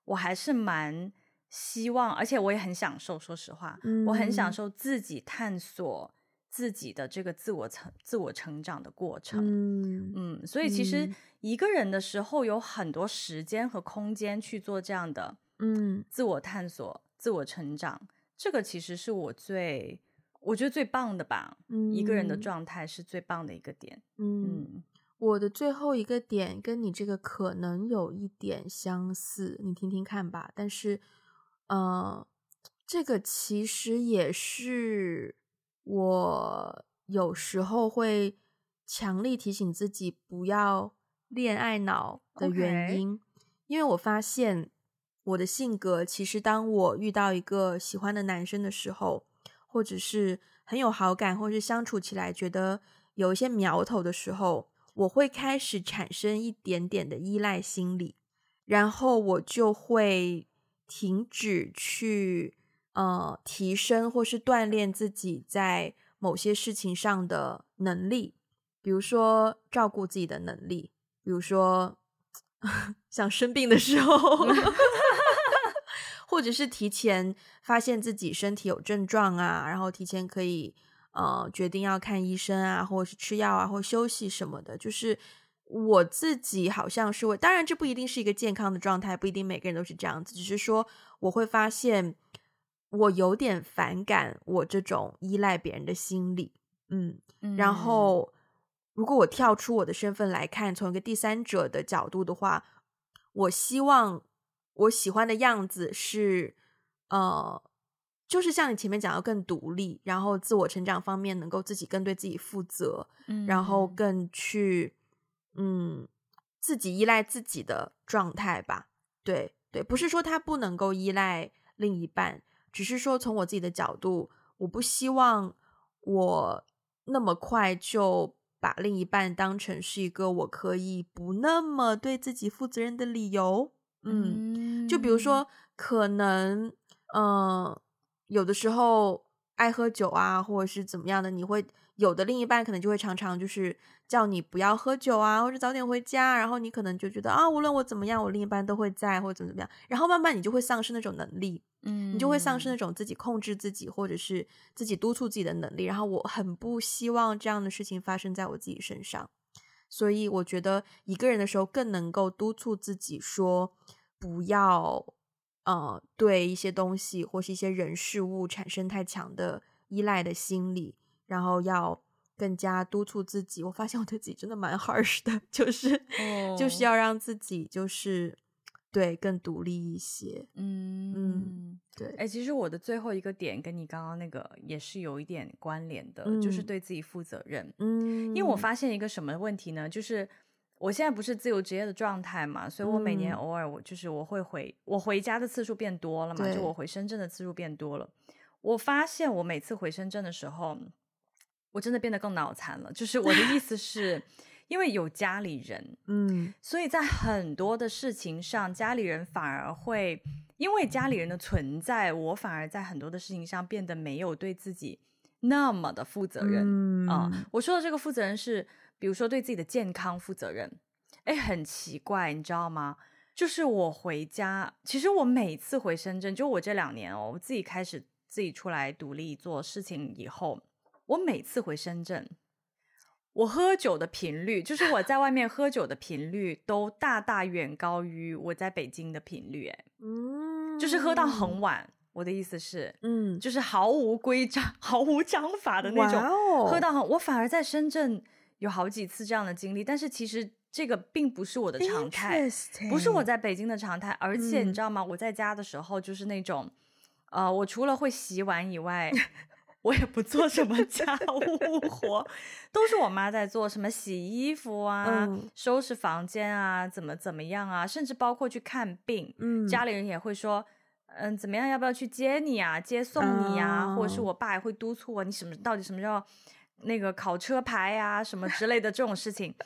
我还是蛮希望，而且我也很享受。说实话，嗯、我很享受自己探索自己的这个自我成自我成长的过程。嗯嗯，所以其实一个人的时候有很多时间和空间去做这样的嗯自我探索、自我成长。这个其实是我最。我觉得最棒的吧，嗯，一个人的状态是最棒的一个点。嗯，嗯，我的最后一个点跟你这个可能有一点相似，你听听看吧。但是，呃，这个其实也是我有时候会强力提醒自己不要恋爱脑的原因，Okay. 因为我发现我的性格其实当我遇到一个喜欢的男生的时候。或者是很有好感，或者是相处起来觉得有一些苗头的时候，我会开始产生一点点的依赖心理，然后我就会停止去呃提升或是锻炼自己在某些事情上的能力，比如说照顾自己的能力，比如说 像生病的时候。或者是提前发现自己身体有症状啊，然后提前可以呃决定要看医生啊，或者是吃药啊，或休息什么的。就是我自己好像是会，当然这不一定是一个健康的状态，不一定每个人都是这样子。只是说我会发现我有点反感我这种依赖别人的心理，嗯，嗯，然后如果我跳出我的身份来看，从一个第三者的角度的话，我希望。我喜欢的样子是，呃，就是像你前面讲的更独立，然后自我成长方面能够自己更对自己负责，嗯，然后更去，嗯，自己依赖自己的状态吧。对对，不是说他不能够依赖另一半，只是说从我自己的角度，我不希望我那么快就把另一半当成是一个我可以不那么对自己负责任的理由。嗯，就比如说，可能，嗯、呃，有的时候爱喝酒啊，或者是怎么样的，你会有的另一半可能就会常常就是叫你不要喝酒啊，或者早点回家，然后你可能就觉得啊，无论我怎么样，我另一半都会在，或者怎么怎么样，然后慢慢你就会丧失那种能力，嗯，你就会丧失那种自己控制自己或者是自己督促自己的能力，然后我很不希望这样的事情发生在我自己身上。所以我觉得一个人的时候更能够督促自己说，不要，呃，对一些东西或是一些人事物产生太强的依赖的心理，然后要更加督促自己。我发现我对自己真的蛮 harsh 的，就是、oh. 就是要让自己就是对更独立一些。嗯嗯，对。哎，其实我的最后一个点跟你刚刚那个也是有一点关联的，嗯、就是对自己负责任。嗯，因为我发现一个什么问题呢？就是我现在不是自由职业的状态嘛，所以我每年偶尔我就是我会回我回家的次数变多了嘛，就我回深圳的次数变多了。我发现我每次回深圳的时候，我真的变得更脑残了。就是我的意思是。因为有家里人，嗯，所以在很多的事情上，家里人反而会因为家里人的存在，我反而在很多的事情上变得没有对自己那么的负责任啊、嗯呃。我说的这个负责任是，比如说对自己的健康负责任。哎，很奇怪，你知道吗？就是我回家，其实我每次回深圳，就我这两年哦，我自己开始自己出来独立做事情以后，我每次回深圳，我喝酒的频率，就是我在外面喝酒的频率，都大大远高于我在北京的频率。哎，嗯，就是喝到很晚。我的意思是，嗯，就是毫无规章、毫无章法的那种，哦、喝到很。我反而在深圳有好几次这样的经历，但是其实。这个并不是我的常态，不是我在北京的常态。而且你知道吗？嗯、我在家的时候就是那种，呃，我除了会洗碗以外，我也不做什么家务活，都是我妈在做。什么洗衣服啊，嗯、收拾房间啊，怎么怎么样啊，甚至包括去看病，嗯、家里人也会说，嗯，怎么样？要不要去接你啊？接送你啊？哦、或者是我爸也会督促我，你什么到底什么时候那个考车牌啊，什么之类的这种事情。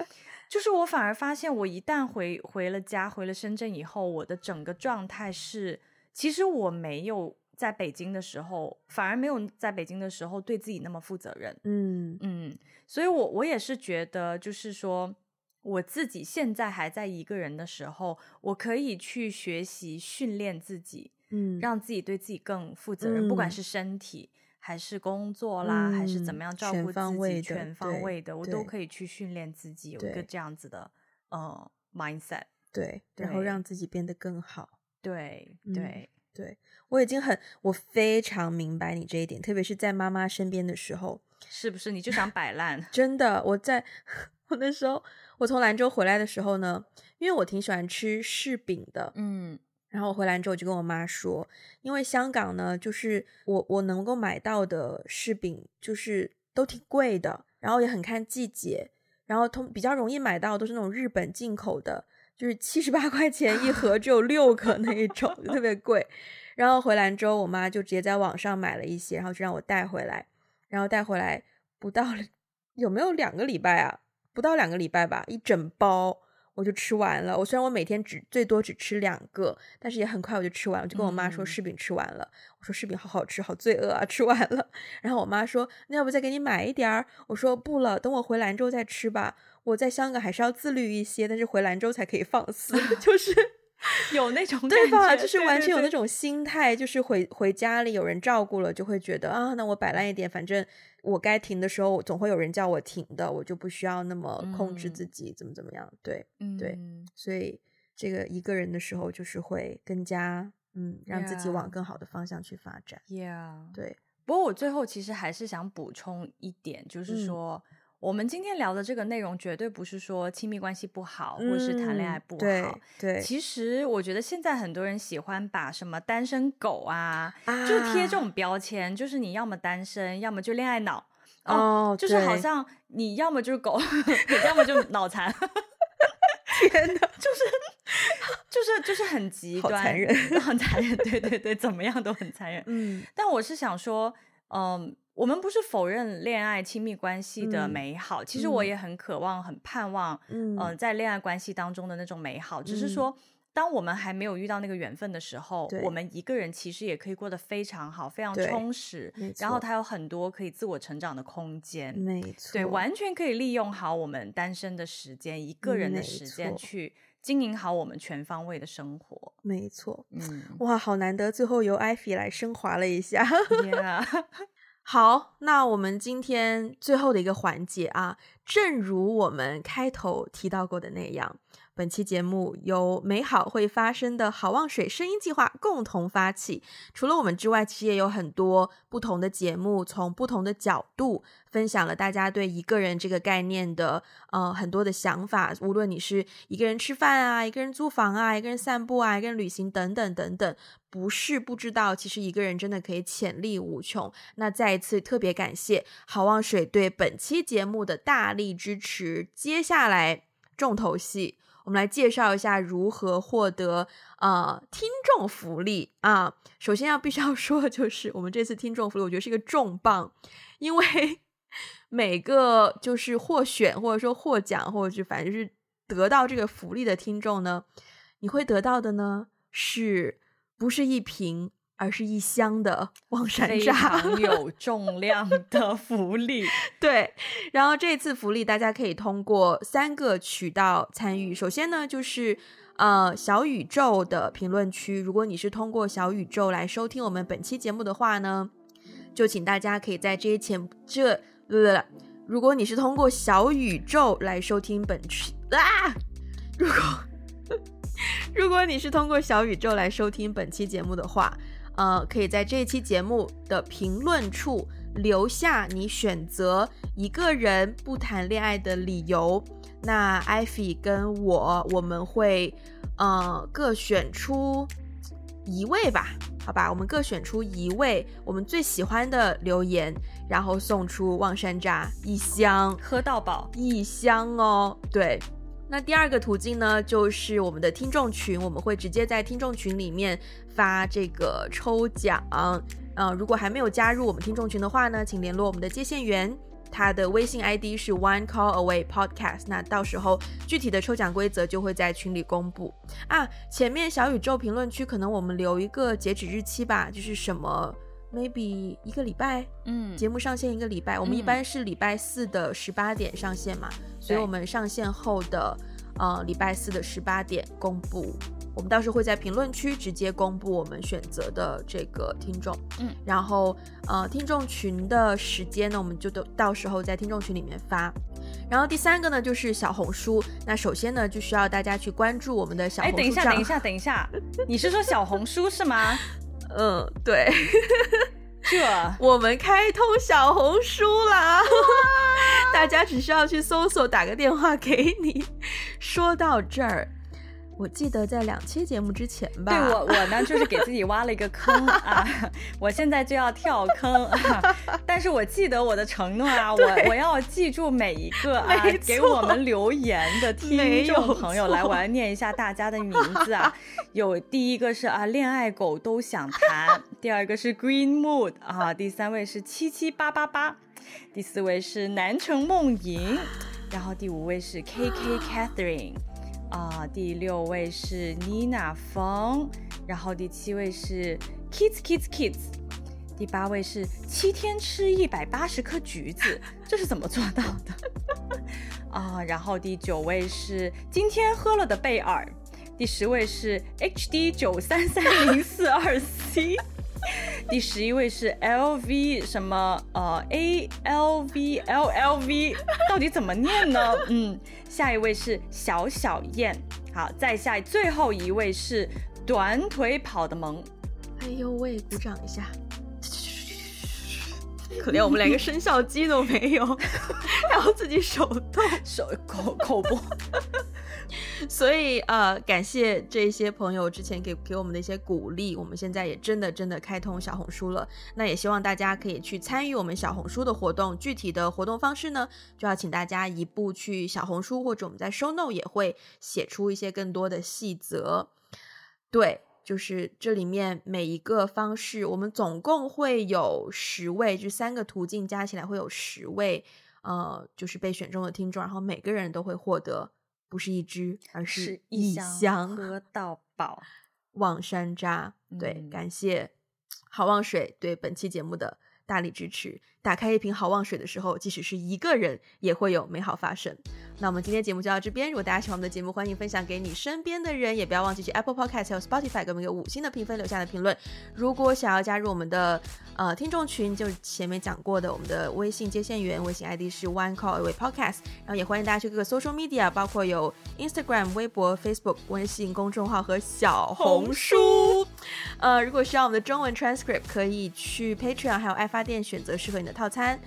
就是我反而发现，我一旦回回了家，回了深圳以后，我的整个状态是，其实我没有在北京的时候，反而没有在北京的时候对自己那么负责任。嗯嗯，所以我我也是觉得，就是说我自己现在还在一个人的时候，我可以去学习训练自己，嗯，让自己对自己更负责任，嗯、不管是身体。还是工作啦，嗯、还是怎么样照顾自己，全方位的，全方位的我都可以去训练自己，有一个这样子的呃 mindset，对，对，然后让自己变得更好。对对对，我已经很，我非常明白你这一点，特别是在妈妈身边的时候，是不是你就想摆烂？真的，我在 我那时候，我从兰州回来的时候呢，因为我挺喜欢吃柿饼的，嗯。然后我回兰州，我就跟我妈说，因为香港呢，就是我我能够买到的柿饼就是都挺贵的，然后也很看季节，然后通比较容易买到都是那种日本进口的，就是七十八块钱一盒，只有 六个那一种，特别贵。然后回兰州，我妈就直接在网上买了一些，然后就让我带回来，然后带回来不到有没有两个礼拜啊？不到两个礼拜吧，一整包。我就吃完了。我虽然我每天只最多只吃两个，但是也很快我就吃完了。我就跟我妈说柿饼吃完了。嗯、我说柿饼好好吃，好罪恶啊！吃完了。然后我妈说：“那要不再给你买一点儿？”我说：“不了，等我回兰州再吃吧。我在香港还是要自律一些，但是回兰州才可以放肆。”就是。有那种对吧？就是完全有那种心态，就是回回家里有人照顾了，就会觉得啊，那我摆烂一点，反正我该停的时候总会有人叫我停的，我就不需要那么控制自己，怎么怎么样？对，对，所以这个一个人的时候，就是会更加嗯，让自己往更好的方向去发展。Yeah，对。不过我最后其实还是想补充一点，就是说。我们今天聊的这个内容，绝对不是说亲密关系不好，或者是谈恋爱不好。对，对，其实我觉得现在很多人喜欢把什么单身狗啊，啊就贴这种标签，就是你要么单身，要么就恋爱脑。哦，哦就是好像你要么就是狗，要么就脑残。天哪，就是就是就是很极端，残忍，很残忍。对对对，怎么样都很残忍。嗯，但我是想说，嗯。我们不是否认恋爱亲密关系的美好，嗯、其实我也很渴望、很盼望，嗯、呃，在恋爱关系当中的那种美好。嗯、只是说，当我们还没有遇到那个缘分的时候，我们一个人其实也可以过得非常好、非常充实。然后，他有很多可以自我成长的空间。没错，对，完全可以利用好我们单身的时间、一个人的时间去经营好我们全方位的生活。没错，嗯，哇，好难得，最后由艾菲来升华了一下。Yeah. 好，那我们今天最后的一个环节啊，正如我们开头提到过的那样。本期节目由美好会发生的好望水声音计划共同发起。除了我们之外，其实也有很多不同的节目，从不同的角度分享了大家对一个人这个概念的呃很多的想法。无论你是一个人吃饭啊，一个人租房啊，一个人散步啊，一个人旅行等等等等，不是不知道，其实一个人真的可以潜力无穷。那再一次特别感谢好望水对本期节目的大力支持。接下来重头戏。我们来介绍一下如何获得呃听众福利啊。首先要必须要 说的就是，我们这次听众福利，我觉得是一个重磅，因为 每个就是获选或者说获奖，或者是反正是得到这个福利的听众呢，你会得到的呢，是不是一瓶，而是一箱的望山楂，非 常有重量的福利。对，然后这次福利大家可以通过三个渠道参与。首先呢，就是呃小宇宙的评论区，如果你是通过小宇宙来收听我们本期节目的话呢，就请大家可以在这些前这呃，如果你是通过小宇宙来收听本期啊，如果 如果你是通过小宇宙来收听本期节目的话。呃，可以在这一期节目的评论处留下你选择一个人不谈恋爱的理由。那艾菲跟我，我们会呃各选出一位吧，好吧，我们各选出一位我们最喜欢的留言，然后送出望山楂一箱，喝到饱一箱哦。对，那第二个途径呢，就是我们的听众群，我们会直接在听众群里面。发这个抽奖，嗯、如果还没有加入我们听众群的话呢，请联络我们的接线员，他的微信 ID 是 One Call Away Podcast。那到时候具体的抽奖规则就会在群里公布啊。前面小宇宙评论区可能我们留一个截止日期吧，就是什么 maybe 一个礼拜，嗯，节目上线一个礼拜，我们一般是礼拜四的十八点上线嘛，嗯、所以我们上线后的呃礼拜四的十八点公布。我们到时候会在评论区直接公布我们选择的这个听众，嗯，然后呃，听众群的时间呢，我们就都到时候在听众群里面发。然后第三个呢，就是小红书。那首先呢，就需要大家去关注我们的小红书。哎，等一下，等一下，等一下，你是说小红书是吗？嗯，对。这我们开通小红书啦，大家只需要去搜索，打个电话给你。说到这儿。我记得在两期节目之前吧，对，我我呢就是给自己挖了一个坑 啊，我现在就要跳坑啊，但是我记得我的承诺啊，我我要记住每一个啊给我们留言的听众朋友，来，我来念一下大家的名字啊，有第一个是啊恋爱狗都想谈，第二个是 Green Mood 啊，第三位是七七八八八，第四位是南城梦莹，然后第五位是 KK Catherine。啊、第六位是妮娜冯，然后第七位是 Kids Kids Kids，第八位是七天吃一百八十颗橘子，这是怎么做到的？啊、然后第九位是今天喝了的贝尔，第十位是 HD 九三三零四二 C。第十一位是 L V 什么？呃 A L V L L V 到底怎么念呢？嗯，下一位是小小燕，好，再下最后一位是短腿跑的萌，哎呦喂，鼓掌一下，可怜我们连个生肖机都没有，还要自己手动。手口口播。所以呃，感谢这些朋友之前给给我们的一些鼓励，我们现在也真的真的开通小红书了。那也希望大家可以去参与我们小红书的活动。具体的活动方式呢，就要请大家移步去小红书，或者我们在 show No 也会写出一些更多的细则。对，就是这里面每一个方式，我们总共会有十位，就三个途径加起来会有十位，呃，就是被选中的听众，然后每个人都会获得。不是一支，而是一箱喝到饱 望山楂。对，嗯、感谢 好望水对本期节目的大力支持。打开一瓶好望水的时候，即使是一个人，也会有美好发生。那我们今天节目就到这边。如果大家喜欢我们的节目，欢迎分享给你身边的人，也不要忘记去 Apple Podcast 还有 Spotify 给我们一个五星的评分，留下的评论。如果想要加入我们的呃听众群，就是前面讲过的，我们的微信接线员，微信 ID 是 One Call Away Podcast。然后也欢迎大家去各个 Social Media，包括有 Instagram、微博、Facebook、微信公众号和小红书。呃，如果需要我们的中文 transcript，可以去 Patreon 还有爱发电选择适合你的套餐。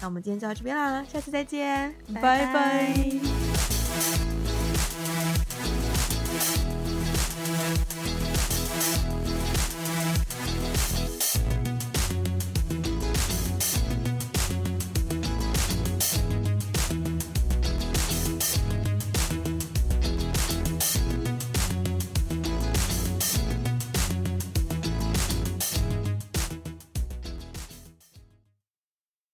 那我们今天就到这边啦下次再见拜拜。